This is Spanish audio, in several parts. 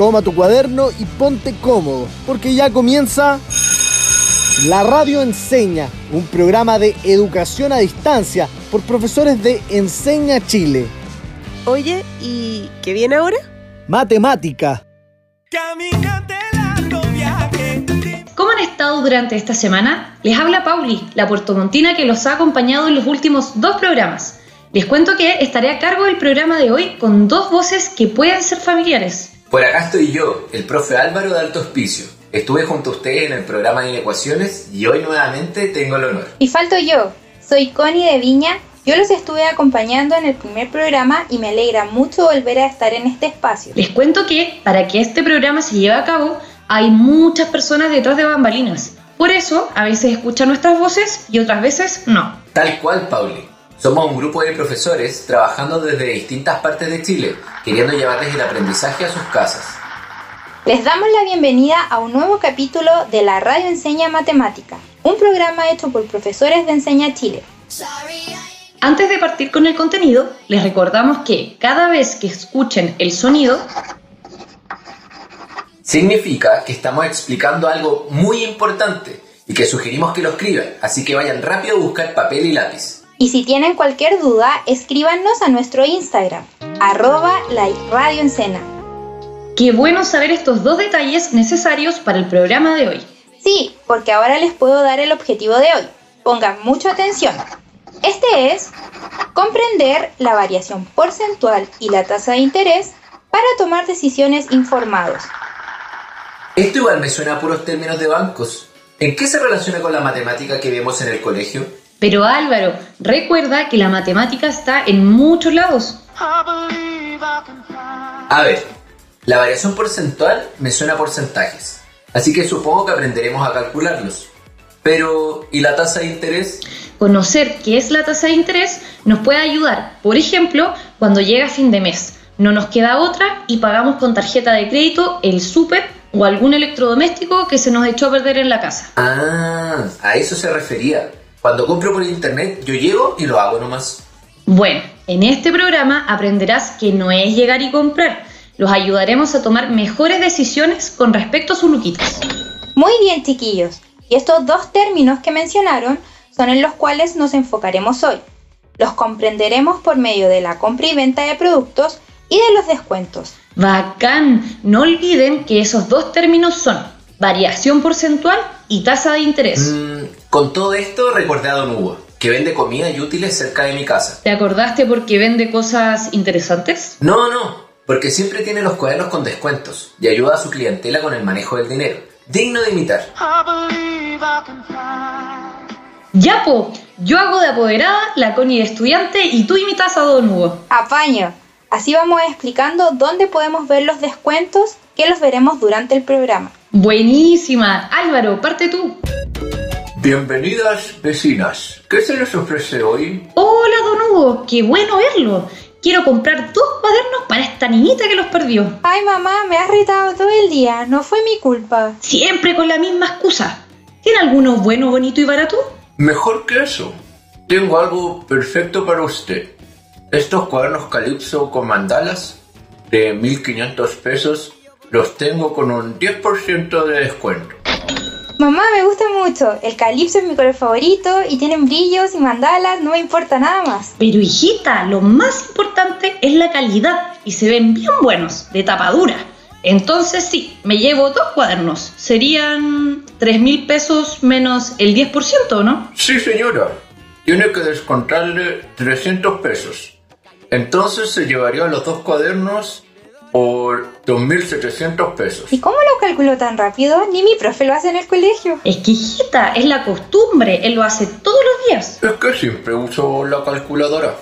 toma tu cuaderno y ponte cómodo, porque ya comienza La Radio Enseña, un programa de educación a distancia por profesores de Enseña Chile. Oye, ¿y qué viene ahora? Matemática. ¿Cómo han estado durante esta semana? Les habla Pauli, la puertomontina que los ha acompañado en los últimos dos programas. Les cuento que estaré a cargo del programa de hoy con dos voces que pueden ser familiares. Por acá estoy yo, el profe Álvaro de Alto Hospicio. Estuve junto a ustedes en el programa de ecuaciones y hoy nuevamente tengo el honor. Y falto yo, soy Connie de Viña. Yo los estuve acompañando en el primer programa y me alegra mucho volver a estar en este espacio. Les cuento que para que este programa se lleve a cabo hay muchas personas detrás de bambalinas. Por eso a veces escuchan nuestras voces y otras veces no. Tal cual, Pauli. Somos un grupo de profesores trabajando desde distintas partes de Chile, queriendo llevarles el aprendizaje a sus casas. Les damos la bienvenida a un nuevo capítulo de la Radio Enseña Matemática, un programa hecho por profesores de Enseña Chile. Antes de partir con el contenido, les recordamos que cada vez que escuchen el sonido, significa que estamos explicando algo muy importante y que sugerimos que lo escriban, así que vayan rápido a buscar papel y lápiz. Y si tienen cualquier duda, escríbanos a nuestro Instagram, arroba la radio Qué bueno saber estos dos detalles necesarios para el programa de hoy. Sí, porque ahora les puedo dar el objetivo de hoy. Pongan mucha atención. Este es comprender la variación porcentual y la tasa de interés para tomar decisiones informados. Esto igual me suena a puros términos de bancos. ¿En qué se relaciona con la matemática que vemos en el colegio? Pero Álvaro, recuerda que la matemática está en muchos lados. A ver, la variación porcentual me suena a porcentajes, así que supongo que aprenderemos a calcularlos. Pero, ¿y la tasa de interés? Conocer qué es la tasa de interés nos puede ayudar, por ejemplo, cuando llega fin de mes. No nos queda otra y pagamos con tarjeta de crédito el súper o algún electrodoméstico que se nos echó a perder en la casa. Ah, a eso se refería. Cuando compro por internet, yo llego y lo hago nomás. Bueno, en este programa aprenderás que no es llegar y comprar. Los ayudaremos a tomar mejores decisiones con respecto a sus luquitas. Muy bien, chiquillos. Y estos dos términos que mencionaron son en los cuales nos enfocaremos hoy. Los comprenderemos por medio de la compra y venta de productos y de los descuentos. Bacán. No olviden que esos dos términos son variación porcentual y tasa de interés. Mm, con todo esto Don Hugo, que vende comida y útiles cerca de mi casa. ¿Te acordaste porque vende cosas interesantes? No, no, porque siempre tiene los cuadernos con descuentos y ayuda a su clientela con el manejo del dinero. Digno de imitar. Yapo, yo hago de apoderada, la Connie de estudiante y tú imitas a Don Hugo. Apaño. Así vamos explicando dónde podemos ver los descuentos que los veremos durante el programa. Buenísima. Álvaro, parte tú. Bienvenidas vecinas. ¿Qué se les ofrece hoy? Hola, don Hugo. Qué bueno verlo. Quiero comprar dos cuadernos para esta niñita que los perdió. Ay, mamá, me has retado todo el día. No fue mi culpa. Siempre con la misma excusa. ¿Tiene alguno bueno, bonito y barato? Mejor que eso. Tengo algo perfecto para usted. Estos cuadernos calipso con mandalas de 1500 pesos los tengo con un 10% de descuento. Mamá, me gusta mucho. El calipso es mi color favorito y tienen brillos y mandalas, no me importa nada más. Pero hijita, lo más importante es la calidad y se ven bien buenos, de tapadura. Entonces sí, me llevo dos cuadernos. Serían 3 mil pesos menos el 10%, ¿no? Sí, señora. Tiene que descontarle 300 pesos. Entonces se llevaría los dos cuadernos por 2.700 pesos. ¿Y cómo lo calculó tan rápido? Ni mi profe lo hace en el colegio. Es que hijita, es la costumbre, él lo hace todos los días. Es que siempre uso la calculadora.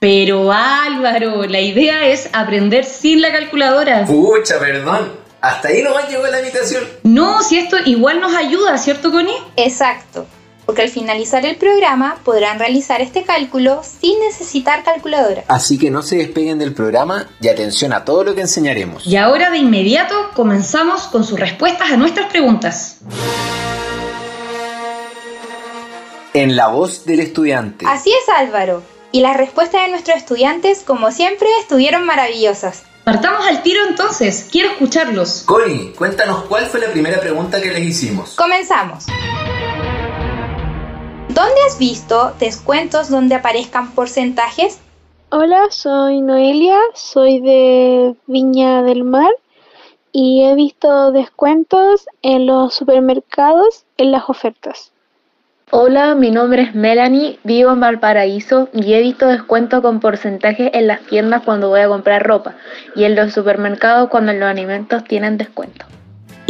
Pero Álvaro, la idea es aprender sin la calculadora. Pucha, perdón. Hasta ahí no nomás llegó la invitación. No, si esto igual nos ayuda, ¿cierto, Connie? Exacto porque al finalizar el programa podrán realizar este cálculo sin necesitar calculadora. Así que no se despeguen del programa y atención a todo lo que enseñaremos. Y ahora de inmediato comenzamos con sus respuestas a nuestras preguntas. En la voz del estudiante. Así es Álvaro. Y las respuestas de nuestros estudiantes, como siempre, estuvieron maravillosas. Partamos al tiro entonces, quiero escucharlos. Connie, cuéntanos cuál fue la primera pregunta que les hicimos. Comenzamos. ¿Dónde has visto descuentos donde aparezcan porcentajes? Hola, soy Noelia, soy de Viña del Mar y he visto descuentos en los supermercados en las ofertas. Hola, mi nombre es Melanie, vivo en Valparaíso y he visto descuentos con porcentajes en las tiendas cuando voy a comprar ropa y en los supermercados cuando los alimentos tienen descuento.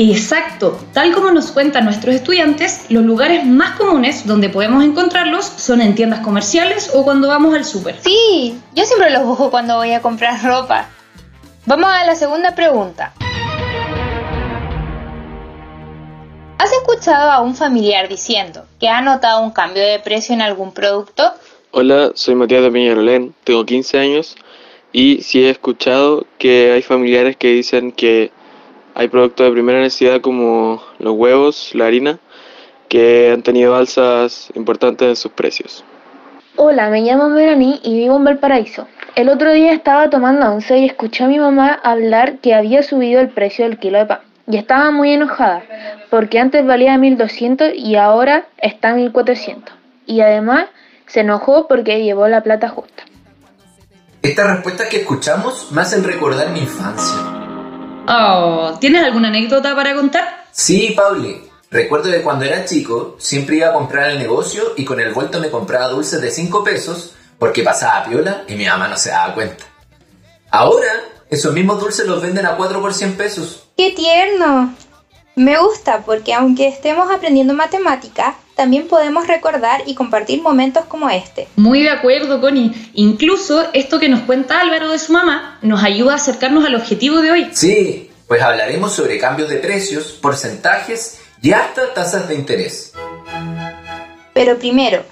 Exacto, tal como nos cuentan nuestros estudiantes, los lugares más comunes donde podemos encontrarlos son en tiendas comerciales o cuando vamos al súper. Sí, yo siempre los busco cuando voy a comprar ropa. Vamos a la segunda pregunta. ¿Has escuchado a un familiar diciendo que ha notado un cambio de precio en algún producto? Hola, soy Matías de Peñarolén, tengo 15 años y sí he escuchado que hay familiares que dicen que hay productos de primera necesidad como los huevos, la harina, que han tenido alzas importantes en sus precios. Hola, me llamo Melanie y vivo en Valparaíso. El otro día estaba tomando once y escuché a mi mamá hablar que había subido el precio del kilo de pan. Y estaba muy enojada, porque antes valía 1200 y ahora está en 1400. Y además se enojó porque llevó la plata justa. Estas respuestas que escuchamos me hacen recordar mi infancia. Oh, ¿tienes alguna anécdota para contar? Sí, Pauli. Recuerdo que cuando era chico siempre iba a comprar el negocio y con el vuelto me compraba dulces de 5 pesos porque pasaba piola y mi mamá no se daba cuenta. Ahora, esos mismos dulces los venden a 4 por 100 pesos. ¡Qué tierno! Me gusta porque aunque estemos aprendiendo matemática, también podemos recordar y compartir momentos como este. Muy de acuerdo, Connie. Incluso esto que nos cuenta Álvaro de su mamá nos ayuda a acercarnos al objetivo de hoy. Sí, pues hablaremos sobre cambios de precios, porcentajes y hasta tasas de interés. Pero primero,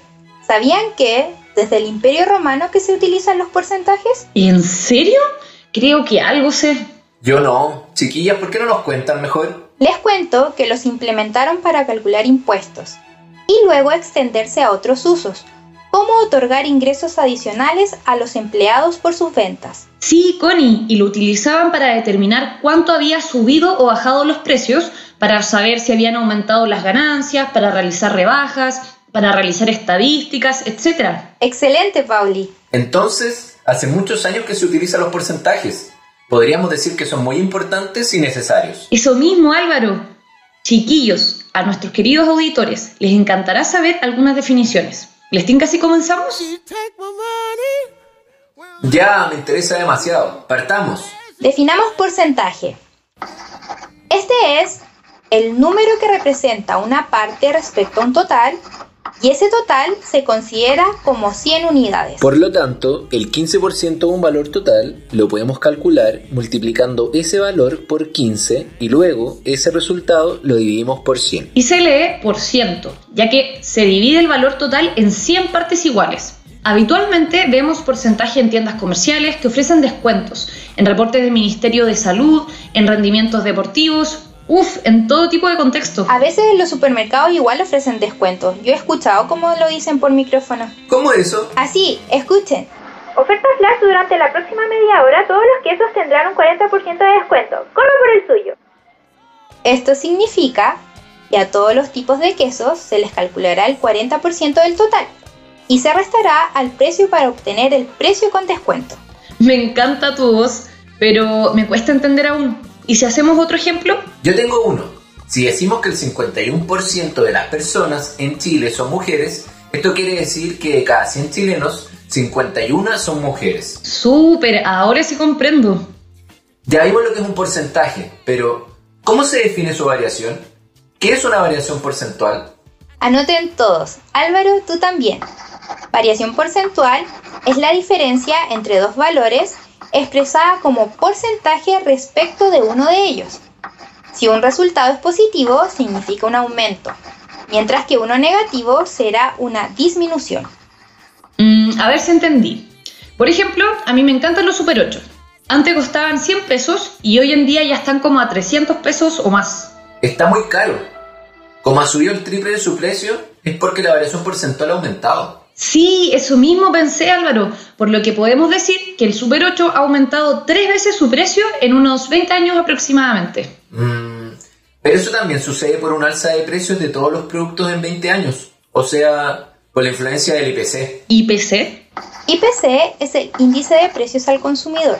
¿sabían que desde el Imperio Romano que se utilizan los porcentajes? ¿En serio? Creo que algo sé. Yo no. Chiquillas, ¿por qué no nos cuentan mejor? Les cuento que los implementaron para calcular impuestos y luego extenderse a otros usos, como otorgar ingresos adicionales a los empleados por sus ventas. Sí, Connie, y lo utilizaban para determinar cuánto había subido o bajado los precios, para saber si habían aumentado las ganancias, para realizar rebajas, para realizar estadísticas, etc. Excelente, Pauli. Entonces, hace muchos años que se utilizan los porcentajes. Podríamos decir que son muy importantes y necesarios. Eso mismo, Álvaro. Chiquillos, a nuestros queridos auditores les encantará saber algunas definiciones. ¿Les tinca si comenzamos? Ya, me interesa demasiado. Partamos. Definamos porcentaje. Este es el número que representa una parte respecto a un total y ese total se considera como 100 unidades. Por lo tanto, el 15% de un valor total lo podemos calcular multiplicando ese valor por 15 y luego ese resultado lo dividimos por 100. Y se lee por ciento, ya que se divide el valor total en 100 partes iguales. Habitualmente vemos porcentaje en tiendas comerciales que ofrecen descuentos, en reportes del Ministerio de Salud, en rendimientos deportivos, Uf, en todo tipo de contexto. A veces en los supermercados igual ofrecen descuentos. Yo he escuchado cómo lo dicen por micrófono. ¿Cómo eso? Así, escuchen. Oferta flash durante la próxima media hora, todos los quesos tendrán un 40% de descuento. Corre por el suyo. Esto significa que a todos los tipos de quesos se les calculará el 40% del total y se restará al precio para obtener el precio con descuento. Me encanta tu voz, pero me cuesta entender aún. ¿Y si hacemos otro ejemplo? Yo tengo uno. Si decimos que el 51% de las personas en Chile son mujeres, esto quiere decir que de cada 100 chilenos, 51 son mujeres. Súper, ahora sí comprendo. Ya vimos lo que es un porcentaje, pero ¿cómo se define su variación? ¿Qué es una variación porcentual? Anoten todos. Álvaro, tú también. Variación porcentual es la diferencia entre dos valores expresada como porcentaje respecto de uno de ellos. Si un resultado es positivo, significa un aumento, mientras que uno negativo será una disminución. Mm, a ver si entendí. Por ejemplo, a mí me encantan los Super 8. Antes costaban 100 pesos y hoy en día ya están como a 300 pesos o más. Está muy caro. Como ha subido el triple de su precio, es porque la variación porcentual ha aumentado. Sí, eso mismo pensé Álvaro, por lo que podemos decir que el Super 8 ha aumentado tres veces su precio en unos 20 años aproximadamente. Mm, pero eso también sucede por un alza de precios de todos los productos en 20 años, o sea, por la influencia del IPC. ¿IPC? IPC es el índice de precios al consumidor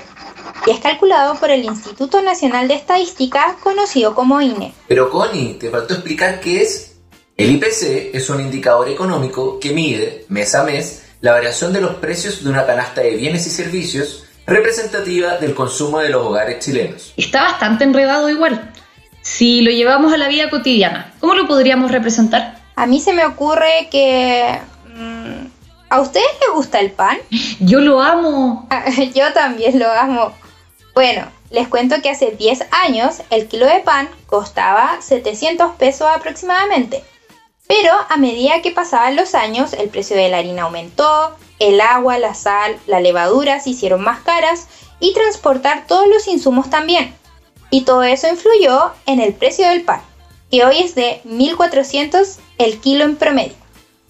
y es calculado por el Instituto Nacional de Estadística conocido como INE. Pero Connie, te faltó explicar qué es. El IPC es un indicador económico que mide, mes a mes, la variación de los precios de una canasta de bienes y servicios representativa del consumo de los hogares chilenos. Está bastante enredado igual. Si lo llevamos a la vida cotidiana, ¿cómo lo podríamos representar? A mí se me ocurre que... mm, ¿A ustedes les gusta el pan? Yo lo amo. Yo también lo amo. Bueno, les cuento que hace 10 años el kilo de pan costaba 700 pesos aproximadamente. Pero a medida que pasaban los años, el precio de la harina aumentó, el agua, la sal, la levadura se hicieron más caras y transportar todos los insumos también. Y todo eso influyó en el precio del pan, que hoy es de 1.400 el kilo en promedio.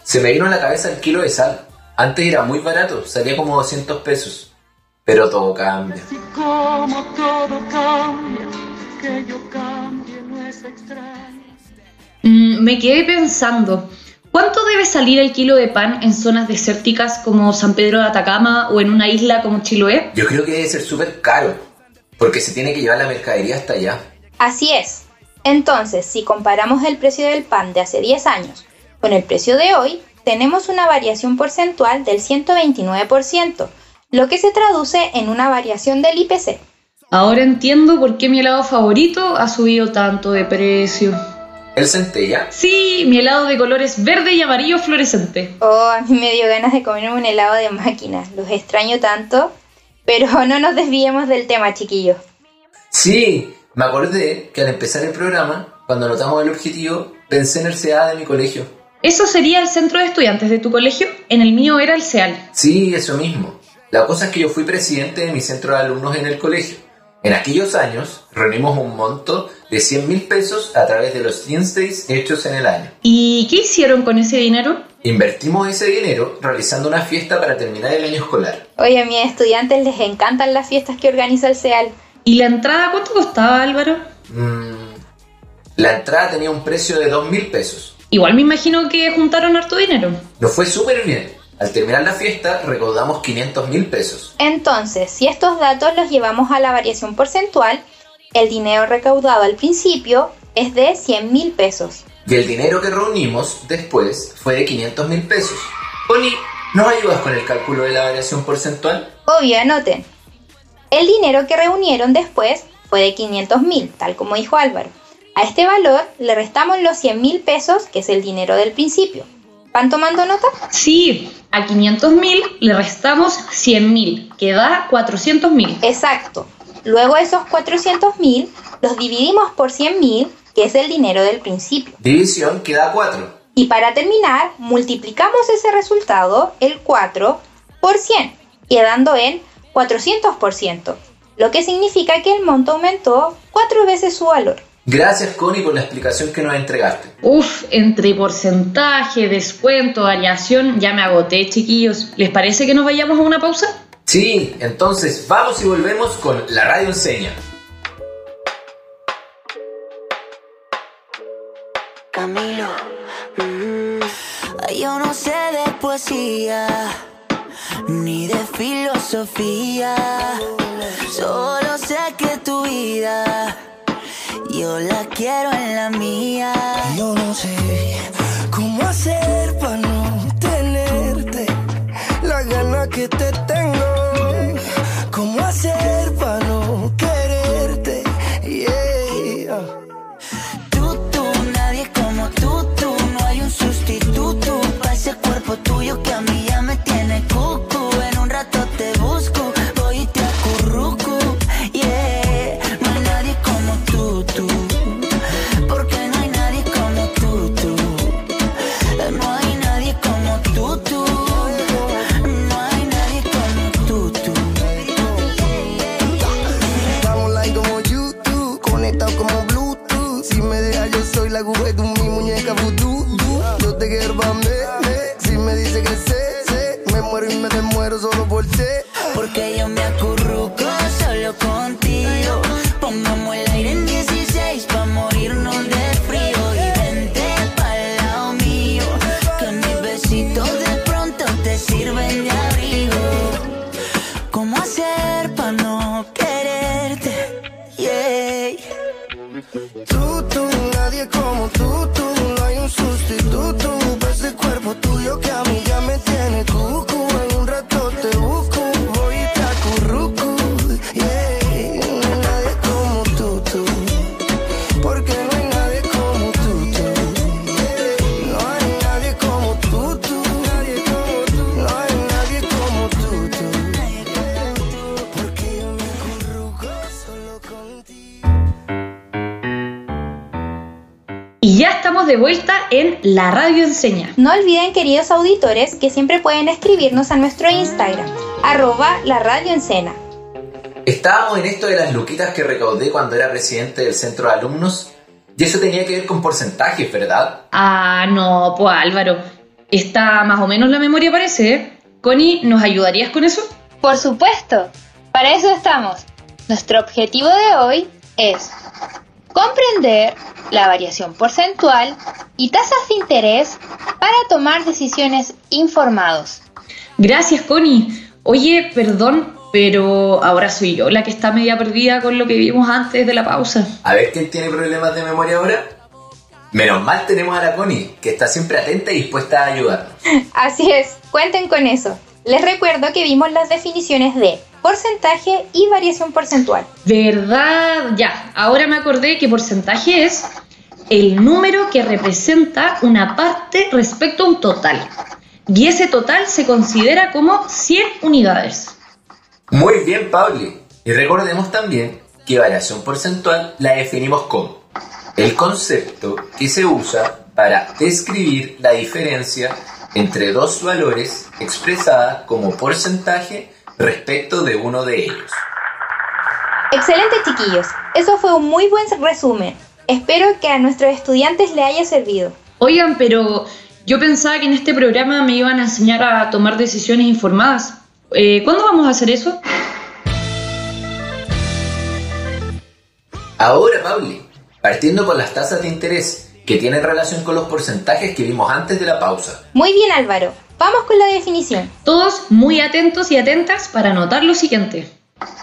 Se me vino a la cabeza el kilo de sal. Antes era muy barato, salía como 200 pesos. Pero todo cambia. Como todo cambia, que yo cambie no es extraño. Me quedé pensando, ¿cuánto debe salir el kilo de pan en zonas desérticas como San Pedro de Atacama o en una isla como Chiloé? Yo creo que debe ser súper caro, porque se tiene que llevar la mercadería hasta allá. Así es. Entonces, si comparamos el precio del pan de hace 10 años con el precio de hoy, tenemos una variación porcentual del 129%, lo que se traduce en una variación del IPC. Ahora entiendo por qué mi helado favorito ha subido tanto de precio. ¿El centella? Sí, mi helado de colores verde y amarillo fluorescente. Oh, a mí me dio ganas de comerme un helado de máquina. Los extraño tanto. Pero no nos desviemos del tema, chiquillos. Sí, me acordé que al empezar el programa, cuando anotamos el objetivo, pensé en el CA de mi colegio. ¿Eso sería el centro de estudiantes de tu colegio? En el mío era el CEAL. Sí, eso mismo. La cosa es que yo fui presidente de mi centro de alumnos en el colegio. En aquellos años reunimos un monto de 100 mil pesos a través de los Teens Days hechos en el año. ¿Y qué hicieron con ese dinero? Invertimos ese dinero realizando una fiesta para terminar el año escolar. Oye, a mis estudiantes les encantan las fiestas que organiza el CEAL. ¿Y la entrada cuánto costaba, Álvaro? Mm, la entrada tenía un precio de 2 mil pesos. Igual me imagino que juntaron harto dinero. Nos fue súper bien. Al terminar la fiesta recaudamos 500 mil pesos. Entonces, si estos datos los llevamos a la variación porcentual, el dinero recaudado al principio es de 100 mil pesos. Y el dinero que reunimos después fue de 500 mil pesos. Connie, ¿nos ayudas con el cálculo de la variación porcentual? Obvio, anoten. El dinero que reunieron después fue de 500 mil, tal como dijo Álvaro. A este valor le restamos los 100 mil pesos, que es el dinero del principio. ¿Van tomando nota? Sí, a 500 mil le restamos 100 mil, que da 400 mil. Exacto. Luego esos 400 mil los dividimos por 100 mil, que es el dinero del principio. División queda 4. Y para terminar, multiplicamos ese resultado, el 4, por 100, quedando en 400%, lo que significa que el monto aumentó cuatro veces su valor. Gracias Connie por la explicación que nos entregaste. Uf, entre porcentaje, descuento, variación, ya me agoté, chiquillos. ¿Les parece que nos vayamos a una pausa? Sí, entonces vamos y volvemos con la radio enseña. Camilo, mm, yo no sé de poesía ni de filosofía, solo sé que tu vida yo la quiero en la mía. Yo no sé en La Radio Enseña. No olviden, queridos auditores, que siempre pueden escribirnos a nuestro Instagram, arroba la radio en Sena. Estábamos en esto de las luquitas que recaudé cuando era presidente del centro de alumnos y eso tenía que ver con porcentajes, ¿verdad? Ah, no, pues Álvaro. Está más o menos la memoria parece, ¿eh? Connie, ¿nos ayudarías con eso? Por supuesto, para eso estamos. Nuestro objetivo de hoy es comprender la variación porcentual y tasas de interés para tomar decisiones informados. Gracias, Connie. Oye, perdón, pero ahora soy yo la que está media perdida con lo que vimos antes de la pausa. A ver quién tiene problemas de memoria ahora. Menos mal tenemos a la Connie, que está siempre atenta y dispuesta a ayudarnos. Así es, cuenten con eso. Les recuerdo que vimos las definiciones de porcentaje y variación porcentual. ¿Verdad? Ya, ahora me acordé que porcentaje es el número que representa una parte respecto a un total. Y ese total se considera como 100 unidades. Muy bien, Pauli. Y recordemos también que variación porcentual la definimos como el concepto que se usa para describir la diferencia entre dos valores expresada como porcentaje respecto de uno de ellos. Excelente chiquillos, eso fue un muy buen resumen. Espero que a nuestros estudiantes le haya servido. Oigan, pero yo pensaba que en este programa me iban a enseñar a tomar decisiones informadas. Eh, ¿Cuándo vamos a hacer eso? Ahora, Pauli, partiendo con las tasas de interés que tienen relación con los porcentajes que vimos antes de la pausa. Muy bien Álvaro, vamos con la definición. Todos muy atentos y atentas para notar lo siguiente.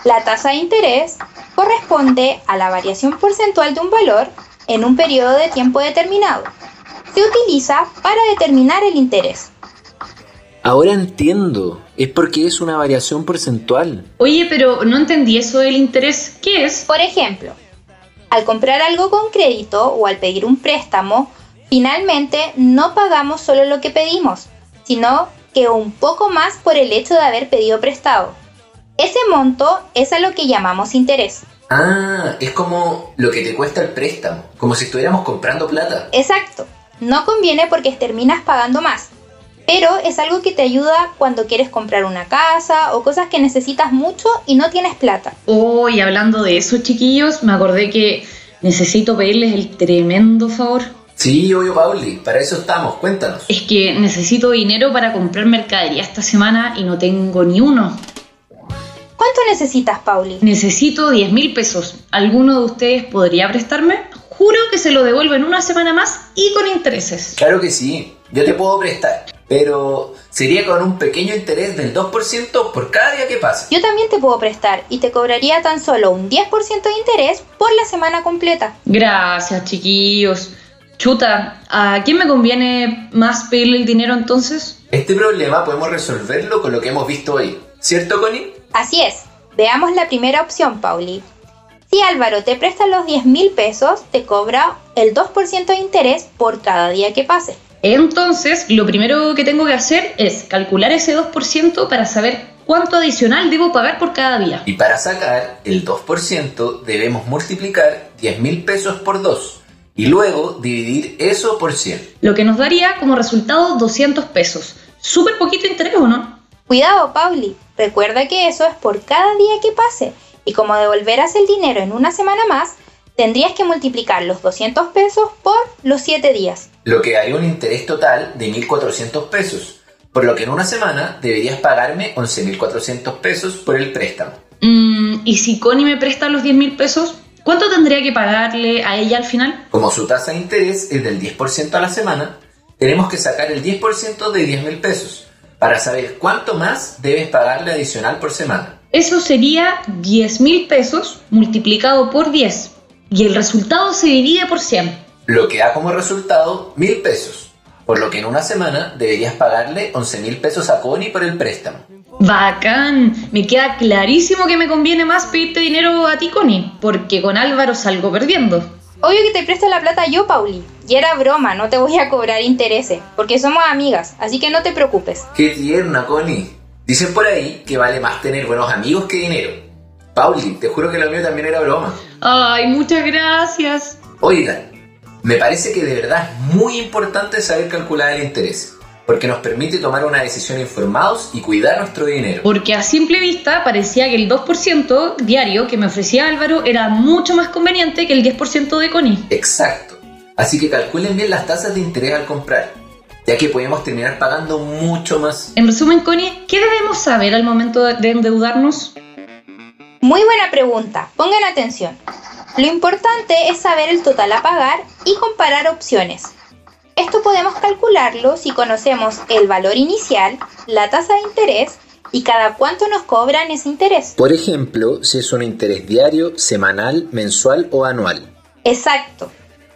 La tasa de interés corresponde a la variación porcentual de un valor en un periodo de tiempo determinado. Se utiliza para determinar el interés. Ahora entiendo, es porque es una variación porcentual. Oye, pero no entendí eso del interés. ¿Qué es? Por ejemplo, al comprar algo con crédito o al pedir un préstamo, finalmente no pagamos solo lo que pedimos, sino que un poco más por el hecho de haber pedido prestado. Ese monto es a lo que llamamos interés. Ah, es como lo que te cuesta el préstamo, como si estuviéramos comprando plata. Exacto. No conviene porque terminas pagando más. Pero es algo que te ayuda cuando quieres comprar una casa o cosas que necesitas mucho y no tienes plata. Oh, y hablando de eso, chiquillos, me acordé que necesito pedirles el tremendo favor. Sí, obvio, Pauli, para eso estamos, cuéntanos. Es que necesito dinero para comprar mercadería esta semana y no tengo ni uno. ¿Cuánto necesitas, Pauli? Necesito 10 mil pesos. ¿Alguno de ustedes podría prestarme? Juro que se lo devuelvo en una semana más y con intereses. Claro que sí, yo te puedo prestar, pero sería con un pequeño interés del 2% por cada día que pase. Yo también te puedo prestar y te cobraría tan solo un 10% de interés por la semana completa. Gracias, chiquillos. Chuta, ¿a quién me conviene más pedirle el dinero entonces? Este problema podemos resolverlo con lo que hemos visto hoy, ¿cierto, Connie? Así es. Veamos la primera opción, Pauli. Si Álvaro te presta los 10 mil pesos, te cobra el 2% de interés por cada día que pase. Entonces, lo primero que tengo que hacer es calcular ese 2% para saber cuánto adicional debo pagar por cada día. Y para sacar el 2% debemos multiplicar 10 mil pesos por 2 y luego dividir eso por 100. Lo que nos daría como resultado 200 pesos. Súper poquito interés, ¿o no? Cuidado, Pauli. Recuerda que eso es por cada día que pase. Y como devolverás el dinero en una semana más, tendrías que multiplicar los 200 pesos por los 7 días. Lo que daría un interés total de 1.400 pesos. Por lo que en una semana deberías pagarme 11.400 pesos por el préstamo. Mm, ¿Y si Connie me presta los 10 mil pesos? ¿Cuánto tendría que pagarle a ella al final? Como su tasa de interés es del 10% a la semana, tenemos que sacar el 10% de 10 mil pesos para saber cuánto más debes pagarle adicional por semana. Eso sería 10 mil pesos multiplicado por 10 y el resultado se divide por 100. Lo que da como resultado mil pesos, por lo que en una semana deberías pagarle 11 mil pesos a Connie por el préstamo. Bacán, me queda clarísimo que me conviene más pedirte dinero a ti, Connie, porque con Álvaro salgo perdiendo. Obvio que te presto la plata yo, Pauli. Y era broma, no te voy a cobrar intereses, porque somos amigas, así que no te preocupes. ¡Qué tierna, Connie! Dicen por ahí que vale más tener buenos amigos que dinero. Pauli, te juro que lo mío también era broma. Ay, muchas gracias. Oigan, me parece que de verdad es muy importante saber calcular el interés, porque nos permite tomar una decisión informados y cuidar nuestro dinero. Porque a simple vista parecía que el 2% diario que me ofrecía Álvaro era mucho más conveniente que el 10% de Connie. Exacto. Así que calculen bien las tasas de interés al comprar, ya que podemos terminar pagando mucho más. En resumen, Connie, ¿qué debemos saber al momento de endeudarnos? Muy buena pregunta, pongan atención. Lo importante es saber el total a pagar y comparar opciones. Esto podemos calcularlo si conocemos el valor inicial, la tasa de interés y cada cuánto nos cobran ese interés. Por ejemplo, si es un interés diario, semanal, mensual o anual. Exacto.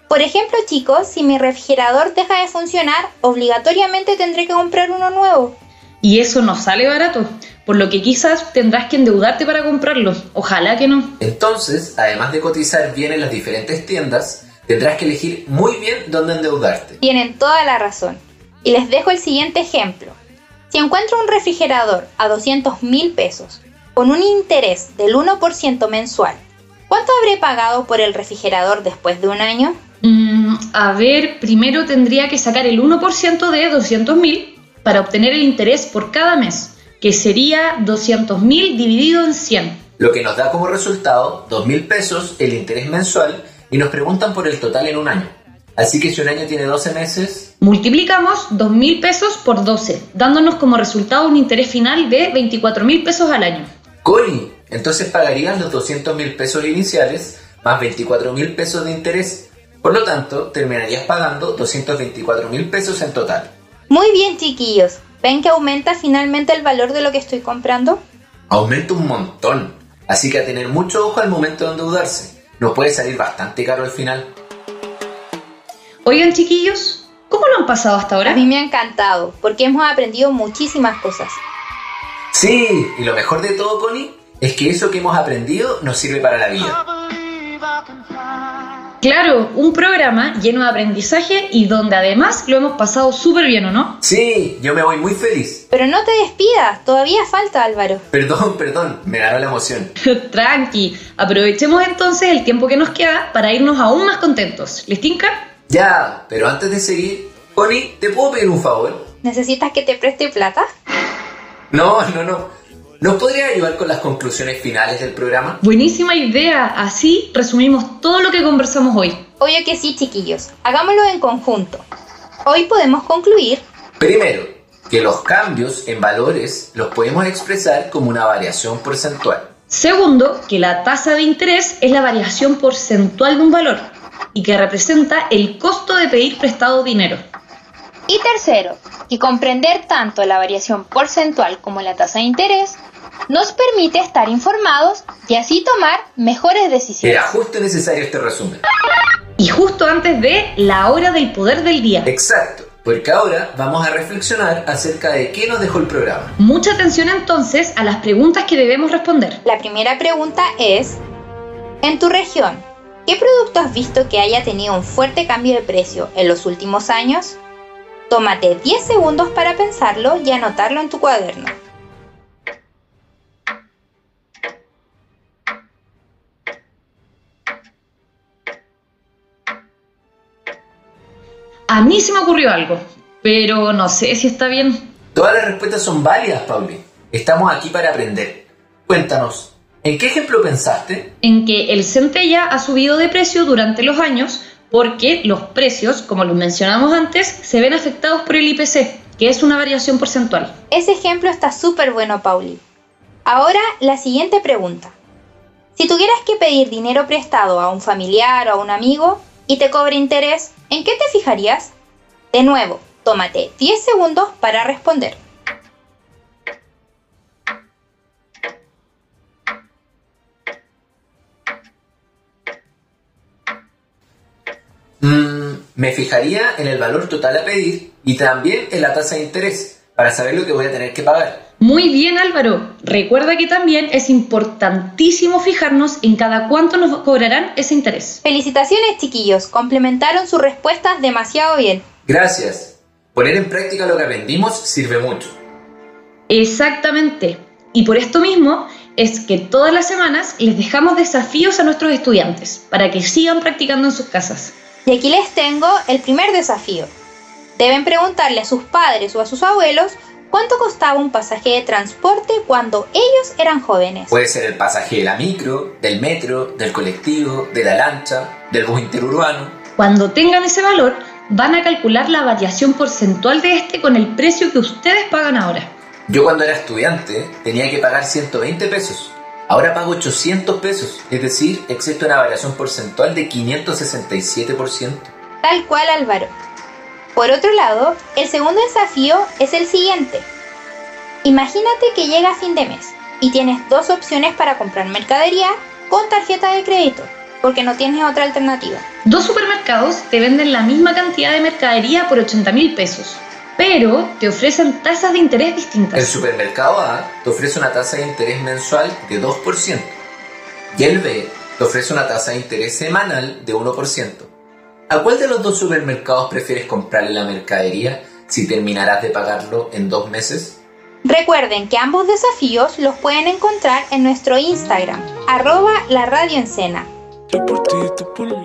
Por ejemplo, chicos, si mi refrigerador deja de funcionar, obligatoriamente tendré que comprar uno nuevo. Y eso no sale barato, por lo que quizás tendrás que endeudarte para comprarlo. Ojalá que no. Entonces, además de cotizar bien en las diferentes tiendas, tendrás que elegir muy bien dónde endeudarte. Tienen toda la razón. Y les dejo el siguiente ejemplo. Si encuentro un refrigerador a 200 mil pesos con un interés del 1% mensual, ¿cuánto habré pagado por el refrigerador después de un año? Mm, a ver, primero tendría que sacar el 1% de 200 mil para obtener el interés por cada mes, que sería 200.000 dividido en 100. Lo que nos da como resultado 2.000 pesos el interés mensual y nos preguntan por el total en un año. Así que si un año tiene 12 meses... Multiplicamos 2.000 pesos por 12, dándonos como resultado un interés final de 24.000 pesos al año. ¡Coli! Entonces pagarías los 200.000 pesos iniciales más 24.000 pesos de interés. Por lo tanto, terminarías pagando 224.000 pesos en total. Muy bien, chiquillos. ¿Ven que aumenta finalmente el valor de lo que estoy comprando? Aumenta un montón. Así que a tener mucho ojo al momento de endeudarse. Nos puede salir bastante caro al final. Oigan, chiquillos, ¿cómo lo han pasado hasta ahora? A mí me ha encantado, porque hemos aprendido muchísimas cosas. Sí, y lo mejor de todo, Connie, es que eso que hemos aprendido nos sirve para la vida. Claro, un programa lleno de aprendizaje y donde además lo hemos pasado súper bien, ¿o no? Sí, yo me voy muy feliz. Pero no te despidas, todavía falta Álvaro. Perdón, perdón, me ganó la emoción. Tranqui, aprovechemos entonces el tiempo que nos queda para irnos aún más contentos. ¿Les tinca? Ya, pero antes de seguir, Connie, ¿te puedo pedir un favor? ¿Necesitas que te preste plata? No, no, no. ¿Nos podría ayudar con las conclusiones finales del programa? Buenísima idea. Así resumimos todo lo que conversamos hoy. Obvio que sí, chiquillos. Hagámoslo en conjunto. Hoy podemos concluir. Primero, que los cambios en valores los podemos expresar como una variación porcentual. Segundo, que la tasa de interés es la variación porcentual de un valor y que representa el costo de pedir prestado dinero. Y tercero, que comprender tanto la variación porcentual como la tasa de interés nos permite estar informados y así tomar mejores decisiones. Era justo necesario este resumen. Y justo antes de la hora del poder del día. Exacto, porque ahora vamos a reflexionar acerca de qué nos dejó el programa. Mucha atención entonces a las preguntas que debemos responder. La primera pregunta es, en tu región, ¿qué producto has visto que haya tenido un fuerte cambio de precio en los últimos años? Tómate 10 segundos para pensarlo y anotarlo en tu cuaderno. A mí se me ocurrió algo, pero no sé si está bien. Todas las respuestas son válidas, Pauli. Estamos aquí para aprender. Cuéntanos, ¿en qué ejemplo pensaste? En que el centella ha subido de precio durante los años porque los precios, como los mencionamos antes, se ven afectados por el IPC, que es una variación porcentual. Ese ejemplo está súper bueno, Pauli. Ahora la siguiente pregunta. Si tuvieras que pedir dinero prestado a un familiar o a un amigo y te cobre interés, ¿en qué te fijarías? De nuevo, tómate 10 segundos para responder. Me fijaría en el valor total a pedir y también en la tasa de interés para saber lo que voy a tener que pagar. Muy bien Álvaro, recuerda que también es importantísimo fijarnos en cada cuánto nos cobrarán ese interés. Felicitaciones chiquillos, complementaron sus respuestas demasiado bien. Gracias. Poner en práctica lo que aprendimos sirve mucho. Exactamente. Y por esto mismo es que todas las semanas les dejamos desafíos a nuestros estudiantes para que sigan practicando en sus casas. Y aquí les tengo el primer desafío. Deben preguntarle a sus padres o a sus abuelos cuánto costaba un pasaje de transporte cuando ellos eran jóvenes. Puede ser el pasaje de la micro, del metro, del colectivo, de la lancha, del bus interurbano. Cuando tengan ese valor, van a calcular la variación porcentual de este con el precio que ustedes pagan ahora. Yo cuando era estudiante tenía que pagar 120 pesos. Ahora pago 800 pesos, es decir, existe una variación porcentual de 567%. Tal cual Álvaro. Por otro lado, el segundo desafío es el siguiente. Imagínate que llega fin de mes y tienes dos opciones para comprar mercadería con tarjeta de crédito, porque no tienes otra alternativa. Dos supermercados te venden la misma cantidad de mercadería por 80 mil pesos, pero te ofrecen tasas de interés distintas. El supermercado A te ofrece una tasa de interés mensual de 2% y el B te ofrece una tasa de interés semanal de 1%. ¿A cuál de los dos supermercados prefieres comprarle la mercadería si terminarás de pagarlo en dos meses? Recuerden que ambos desafíos los pueden encontrar en nuestro Instagram, arroba la radio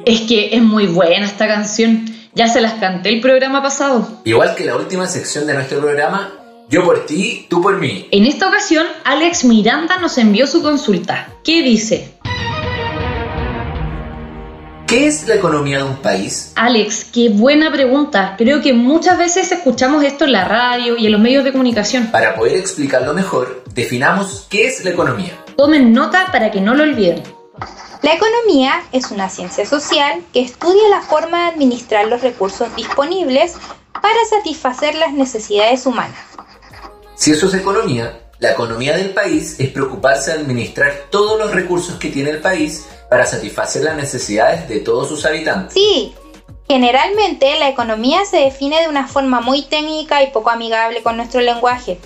Es que es muy buena esta canción. Ya se las canté el programa pasado. Igual que la última sección de nuestro programa, yo por ti, tú por mí. En esta ocasión, Alex Miranda nos envió su consulta. ¿Qué dice? ¿Qué es la economía de un país? Alex, qué buena pregunta. Creo que muchas veces escuchamos esto en la radio y en los medios de comunicación. Para poder explicarlo mejor, definamos qué es la economía. Tomen nota para que no lo olviden. La economía es una ciencia social que estudia la forma de administrar los recursos disponibles para satisfacer las necesidades humanas. Si eso es economía, la economía del país es preocuparse de administrar todos los recursos que tiene el país para satisfacer las necesidades de todos sus habitantes. Sí, generalmente la economía se define de una forma muy técnica y poco amigable con nuestro lenguaje.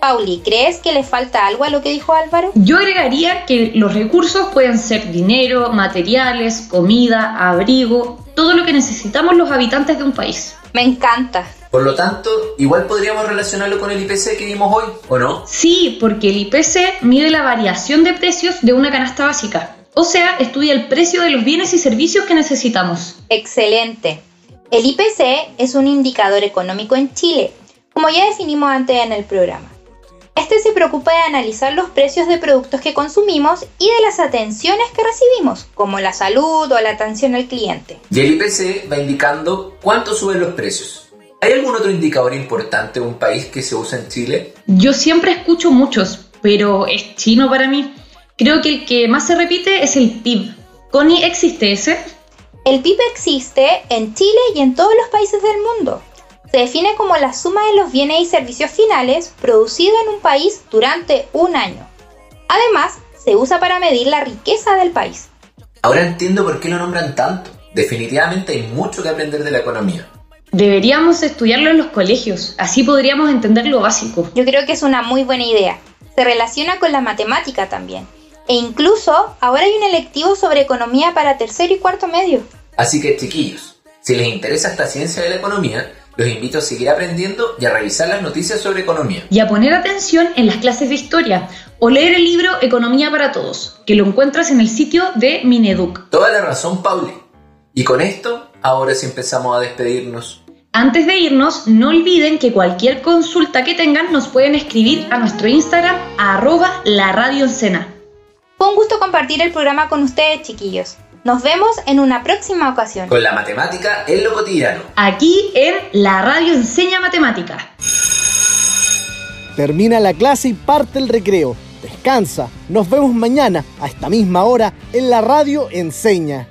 Pauli, ¿crees que le falta algo a lo que dijo Álvaro? Yo agregaría que los recursos pueden ser dinero, materiales, comida, abrigo, todo lo que necesitamos los habitantes de un país. Me encanta. Por lo tanto, igual podríamos relacionarlo con el IPC que vimos hoy, ¿o no? Sí, porque el IPC mide la variación de precios de una canasta básica. O sea, estudia el precio de los bienes y servicios que necesitamos. Excelente. El IPC es un indicador económico en Chile, como ya definimos antes en el programa. Este se preocupa de analizar los precios de productos que consumimos y de las atenciones que recibimos, como la salud o la atención al cliente. Y el IPC va indicando cuánto suben los precios. ¿Hay algún otro indicador importante de un país que se usa en Chile? Yo siempre escucho muchos, pero es chino para mí. Creo que el que más se repite es el PIB. ¿Connie existe ese? El PIB existe en Chile y en todos los países del mundo. Se define como la suma de los bienes y servicios finales producidos en un país durante un año. Además, se usa para medir la riqueza del país. Ahora entiendo por qué lo nombran tanto. Definitivamente hay mucho que aprender de la economía. Deberíamos estudiarlo en los colegios, así podríamos entender lo básico. Yo creo que es una muy buena idea. Se relaciona con la matemática también. E incluso ahora hay un electivo sobre economía para tercero y cuarto medio. Así que chiquillos, si les interesa esta ciencia de la economía, los invito a seguir aprendiendo y a revisar las noticias sobre economía. Y a poner atención en las clases de historia o leer el libro Economía para Todos, que lo encuentras en el sitio de Mineduc. Toda la razón, Pauli. Y con esto, ahora sí empezamos a despedirnos. Antes de irnos, no olviden que cualquier consulta que tengan nos pueden escribir a nuestro Instagram arroba la radio fue un gusto compartir el programa con ustedes, chiquillos. Nos vemos en una próxima ocasión. Con la matemática en lo cotidiano. Aquí en La Radio Enseña Matemática. Termina la clase y parte el recreo. descansa. Nos vemos mañana a esta misma hora en la radio Enseña.